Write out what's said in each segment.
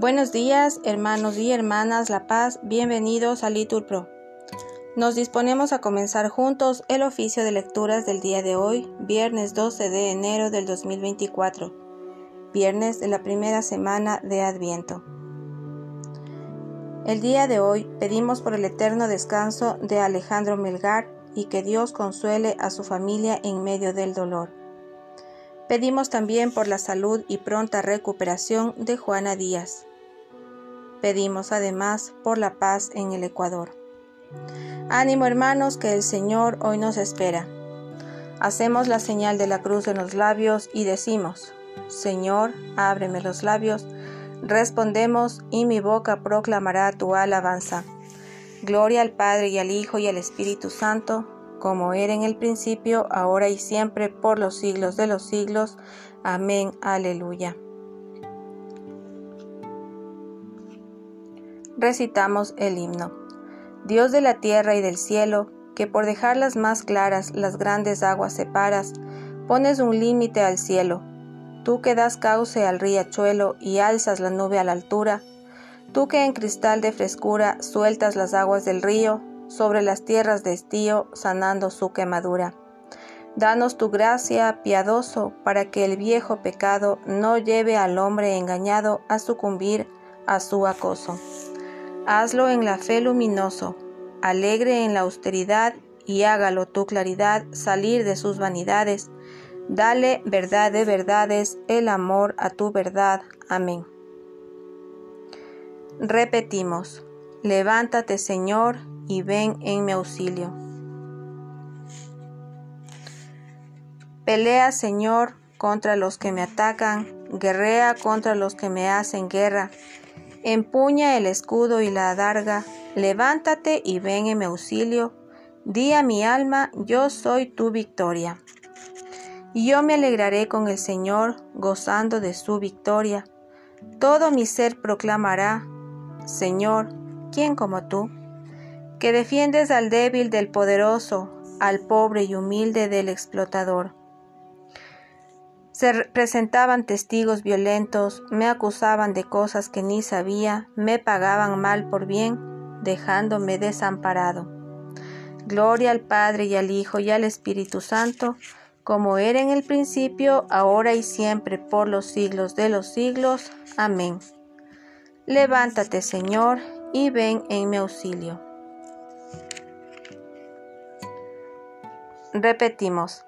Buenos días, hermanos y hermanas La Paz, bienvenidos a Litur Pro. Nos disponemos a comenzar juntos el oficio de lecturas del día de hoy, viernes 12 de enero del 2024, viernes de la primera semana de Adviento. El día de hoy pedimos por el eterno descanso de Alejandro Melgar y que Dios consuele a su familia en medio del dolor. Pedimos también por la salud y pronta recuperación de Juana Díaz. Pedimos además por la paz en el Ecuador. Ánimo hermanos que el Señor hoy nos espera. Hacemos la señal de la cruz en los labios y decimos, Señor, ábreme los labios. Respondemos y mi boca proclamará tu alabanza. Gloria al Padre y al Hijo y al Espíritu Santo como era en el principio, ahora y siempre, por los siglos de los siglos. Amén. Aleluya. Recitamos el himno. Dios de la tierra y del cielo, que por dejarlas más claras las grandes aguas separas, pones un límite al cielo. Tú que das cauce al riachuelo y alzas la nube a la altura, tú que en cristal de frescura sueltas las aguas del río, sobre las tierras de estío, sanando su quemadura. Danos tu gracia, piadoso, para que el viejo pecado no lleve al hombre engañado a sucumbir a su acoso. Hazlo en la fe luminoso, alegre en la austeridad, y hágalo tu claridad salir de sus vanidades. Dale verdad de verdades, el amor a tu verdad. Amén. Repetimos, levántate Señor, y ven en mi auxilio. Pelea, Señor, contra los que me atacan, guerrea contra los que me hacen guerra. Empuña el escudo y la adarga, levántate y ven en mi auxilio. Di a mi alma, yo soy tu victoria. Y yo me alegraré con el Señor, gozando de su victoria. Todo mi ser proclamará, Señor, ¿quién como tú? que defiendes al débil del poderoso, al pobre y humilde del explotador. Se presentaban testigos violentos, me acusaban de cosas que ni sabía, me pagaban mal por bien, dejándome desamparado. Gloria al Padre y al Hijo y al Espíritu Santo, como era en el principio, ahora y siempre, por los siglos de los siglos. Amén. Levántate, Señor, y ven en mi auxilio. Repetimos,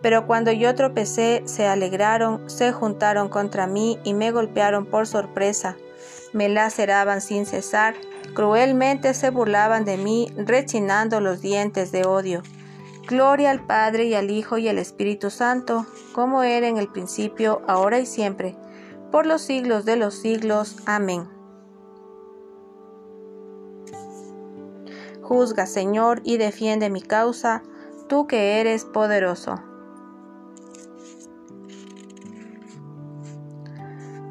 Pero cuando yo tropecé, se alegraron, se juntaron contra mí y me golpearon por sorpresa. Me laceraban sin cesar, cruelmente se burlaban de mí, rechinando los dientes de odio. Gloria al Padre y al Hijo y al Espíritu Santo, como era en el principio, ahora y siempre, por los siglos de los siglos. Amén. Juzga, Señor, y defiende mi causa, tú que eres poderoso.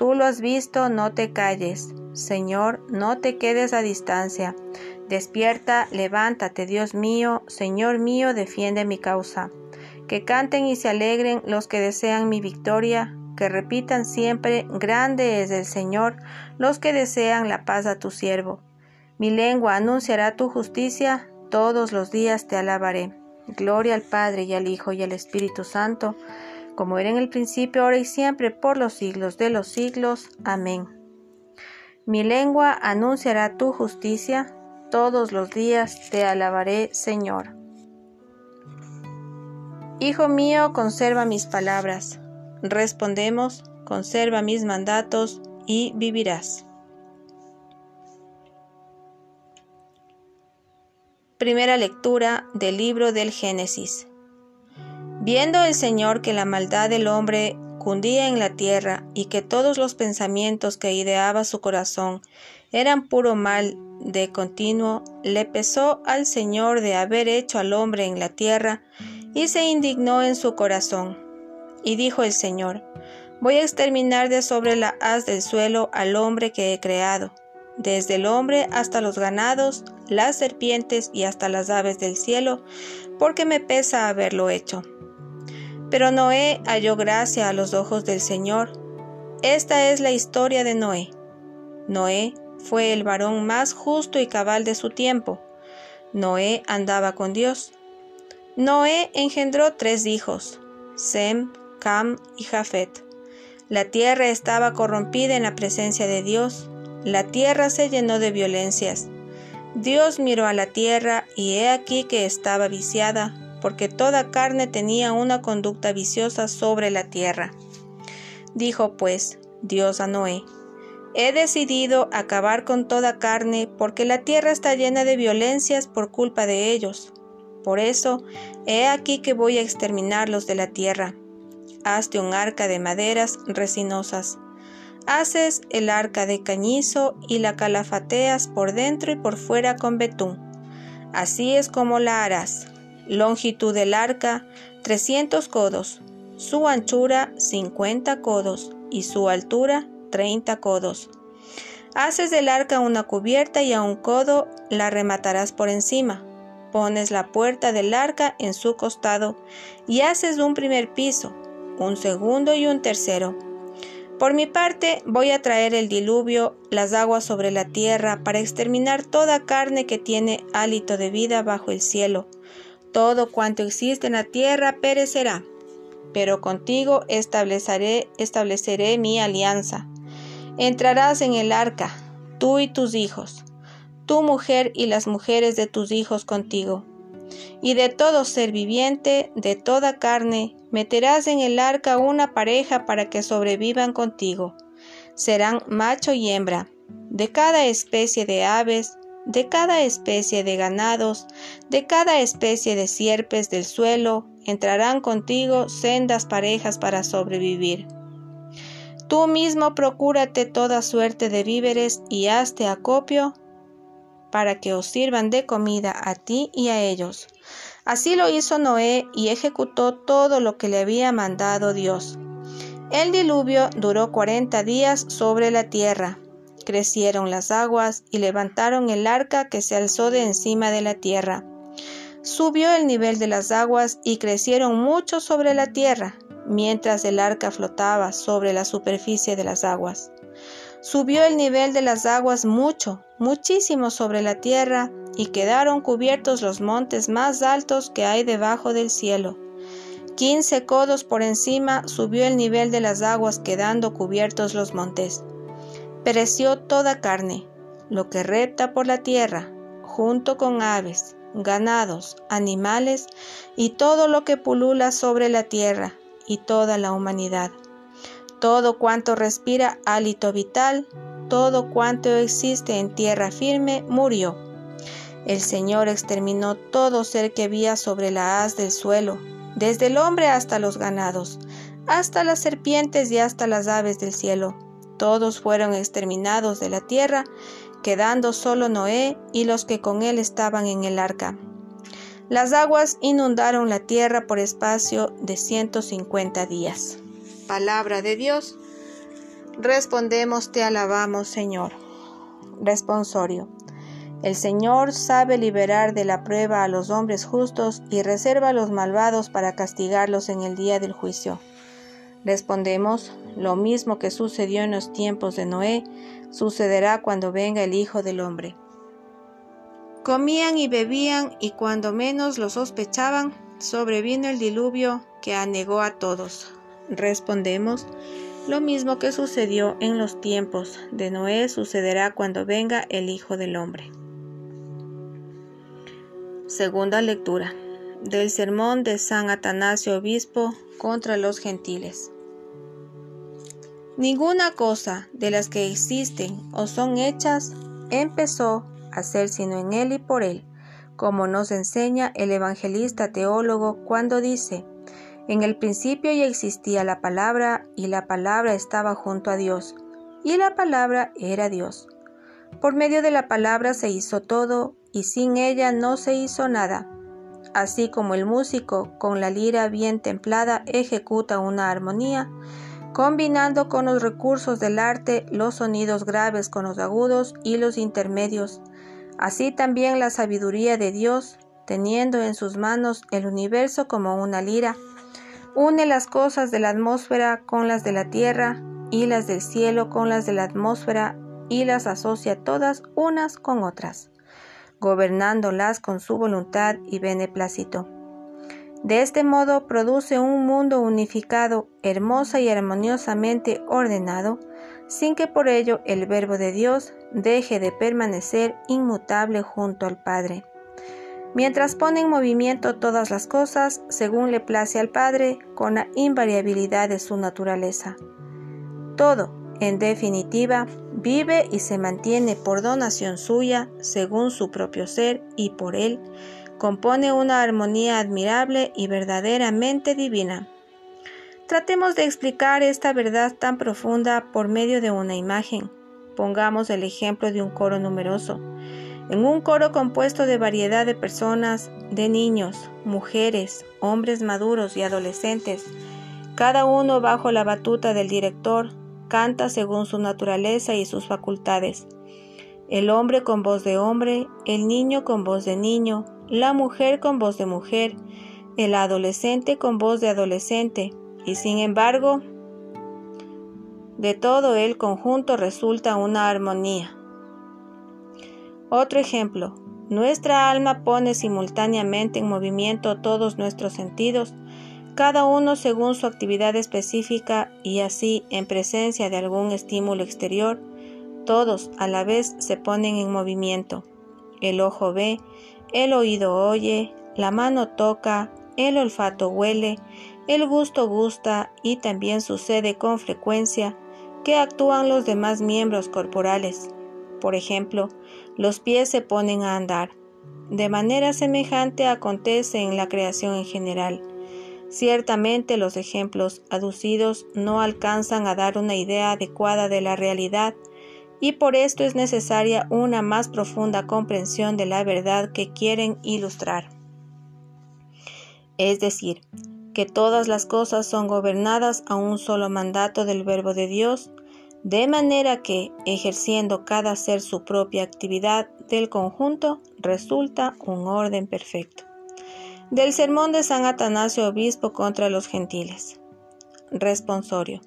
Tú lo has visto, no te calles. Señor, no te quedes a distancia. Despierta, levántate, Dios mío, Señor mío, defiende mi causa. Que canten y se alegren los que desean mi victoria, que repitan siempre, grande es el Señor, los que desean la paz a tu siervo. Mi lengua anunciará tu justicia, todos los días te alabaré. Gloria al Padre y al Hijo y al Espíritu Santo como era en el principio, ahora y siempre, por los siglos de los siglos. Amén. Mi lengua anunciará tu justicia, todos los días te alabaré, Señor. Hijo mío, conserva mis palabras. Respondemos, conserva mis mandatos y vivirás. Primera lectura del libro del Génesis. Viendo el Señor que la maldad del hombre cundía en la tierra y que todos los pensamientos que ideaba su corazón eran puro mal de continuo, le pesó al Señor de haber hecho al hombre en la tierra y se indignó en su corazón. Y dijo el Señor, Voy a exterminar de sobre la haz del suelo al hombre que he creado, desde el hombre hasta los ganados, las serpientes y hasta las aves del cielo, porque me pesa haberlo hecho. Pero Noé halló gracia a los ojos del Señor. Esta es la historia de Noé. Noé fue el varón más justo y cabal de su tiempo. Noé andaba con Dios. Noé engendró tres hijos, Sem, Cam y Jafet. La tierra estaba corrompida en la presencia de Dios. La tierra se llenó de violencias. Dios miró a la tierra y he aquí que estaba viciada, porque toda carne tenía una conducta viciosa sobre la tierra. Dijo pues Dios a Noé, He decidido acabar con toda carne porque la tierra está llena de violencias por culpa de ellos. Por eso, he aquí que voy a exterminarlos de la tierra. Hazte un arca de maderas resinosas. Haces el arca de cañizo y la calafateas por dentro y por fuera con betún. Así es como la harás longitud del arca 300 codos, su anchura 50 codos y su altura 30 codos. Haces del arca una cubierta y a un codo la rematarás por encima. Pones la puerta del arca en su costado y haces un primer piso, un segundo y un tercero. Por mi parte voy a traer el diluvio, las aguas sobre la tierra, para exterminar toda carne que tiene hálito de vida bajo el cielo todo cuanto existe en la tierra perecerá, pero contigo estableceré, estableceré mi alianza. Entrarás en el arca, tú y tus hijos, tu mujer y las mujeres de tus hijos contigo. Y de todo ser viviente, de toda carne, meterás en el arca una pareja para que sobrevivan contigo. Serán macho y hembra, de cada especie de aves, de cada especie de ganados, de cada especie de sierpes del suelo, entrarán contigo sendas parejas para sobrevivir. Tú mismo procúrate toda suerte de víveres y hazte acopio para que os sirvan de comida a ti y a ellos. Así lo hizo Noé y ejecutó todo lo que le había mandado Dios. El diluvio duró cuarenta días sobre la tierra crecieron las aguas y levantaron el arca que se alzó de encima de la tierra. Subió el nivel de las aguas y crecieron mucho sobre la tierra, mientras el arca flotaba sobre la superficie de las aguas. Subió el nivel de las aguas mucho, muchísimo sobre la tierra, y quedaron cubiertos los montes más altos que hay debajo del cielo. Quince codos por encima subió el nivel de las aguas, quedando cubiertos los montes. Pereció toda carne, lo que repta por la tierra, junto con aves, ganados, animales y todo lo que pulula sobre la tierra y toda la humanidad. Todo cuanto respira hálito vital, todo cuanto existe en tierra firme, murió. El Señor exterminó todo ser que vía sobre la haz del suelo, desde el hombre hasta los ganados, hasta las serpientes y hasta las aves del cielo todos fueron exterminados de la tierra, quedando solo Noé y los que con él estaban en el arca. Las aguas inundaron la tierra por espacio de 150 días. Palabra de Dios. Respondemos, te alabamos, Señor. Responsorio. El Señor sabe liberar de la prueba a los hombres justos y reserva a los malvados para castigarlos en el día del juicio. Respondemos, lo mismo que sucedió en los tiempos de Noé, sucederá cuando venga el Hijo del Hombre. Comían y bebían y cuando menos lo sospechaban, sobrevino el diluvio que anegó a todos. Respondemos, lo mismo que sucedió en los tiempos de Noé sucederá cuando venga el Hijo del Hombre. Segunda lectura del sermón de San Atanasio Obispo contra los gentiles. Ninguna cosa de las que existen o son hechas empezó a ser sino en él y por él, como nos enseña el evangelista teólogo cuando dice, en el principio ya existía la palabra y la palabra estaba junto a Dios, y la palabra era Dios. Por medio de la palabra se hizo todo, y sin ella no se hizo nada. Así como el músico con la lira bien templada ejecuta una armonía, combinando con los recursos del arte los sonidos graves con los agudos y los intermedios. Así también la sabiduría de Dios, teniendo en sus manos el universo como una lira, une las cosas de la atmósfera con las de la tierra y las del cielo con las de la atmósfera y las asocia todas unas con otras gobernándolas con su voluntad y beneplácito. De este modo produce un mundo unificado, hermosa y armoniosamente ordenado, sin que por ello el Verbo de Dios deje de permanecer inmutable junto al Padre. Mientras pone en movimiento todas las cosas según le place al Padre, con la invariabilidad de su naturaleza. Todo, en definitiva, vive y se mantiene por donación suya, según su propio ser y por él, compone una armonía admirable y verdaderamente divina. Tratemos de explicar esta verdad tan profunda por medio de una imagen. Pongamos el ejemplo de un coro numeroso. En un coro compuesto de variedad de personas, de niños, mujeres, hombres maduros y adolescentes, cada uno bajo la batuta del director, canta según su naturaleza y sus facultades. El hombre con voz de hombre, el niño con voz de niño, la mujer con voz de mujer, el adolescente con voz de adolescente, y sin embargo, de todo el conjunto resulta una armonía. Otro ejemplo, nuestra alma pone simultáneamente en movimiento todos nuestros sentidos, cada uno según su actividad específica y así en presencia de algún estímulo exterior, todos a la vez se ponen en movimiento. El ojo ve, el oído oye, la mano toca, el olfato huele, el gusto gusta y también sucede con frecuencia que actúan los demás miembros corporales. Por ejemplo, los pies se ponen a andar. De manera semejante acontece en la creación en general. Ciertamente los ejemplos aducidos no alcanzan a dar una idea adecuada de la realidad y por esto es necesaria una más profunda comprensión de la verdad que quieren ilustrar. Es decir, que todas las cosas son gobernadas a un solo mandato del Verbo de Dios, de manera que, ejerciendo cada ser su propia actividad del conjunto, resulta un orden perfecto. Del sermón de San Atanasio Obispo contra los gentiles. Responsorio.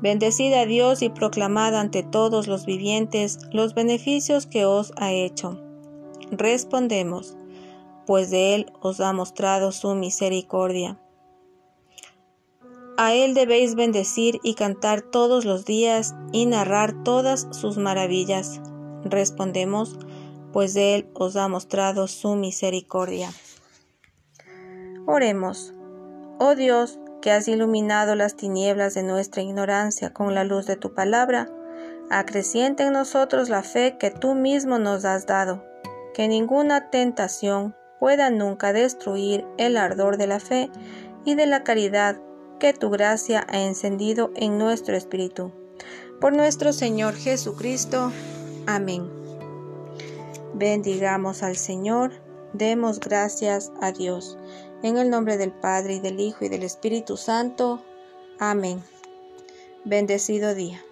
Bendecid a Dios y proclamad ante todos los vivientes los beneficios que os ha hecho. Respondemos, pues de Él os ha mostrado su misericordia. A Él debéis bendecir y cantar todos los días y narrar todas sus maravillas. Respondemos, pues de Él os ha mostrado su misericordia. Oremos. Oh Dios, que has iluminado las tinieblas de nuestra ignorancia con la luz de tu palabra, acreciente en nosotros la fe que tú mismo nos has dado, que ninguna tentación pueda nunca destruir el ardor de la fe y de la caridad que tu gracia ha encendido en nuestro espíritu. Por nuestro Señor Jesucristo. Amén. Bendigamos al Señor, demos gracias a Dios. En el nombre del Padre y del Hijo y del Espíritu Santo. Amén. Bendecido día.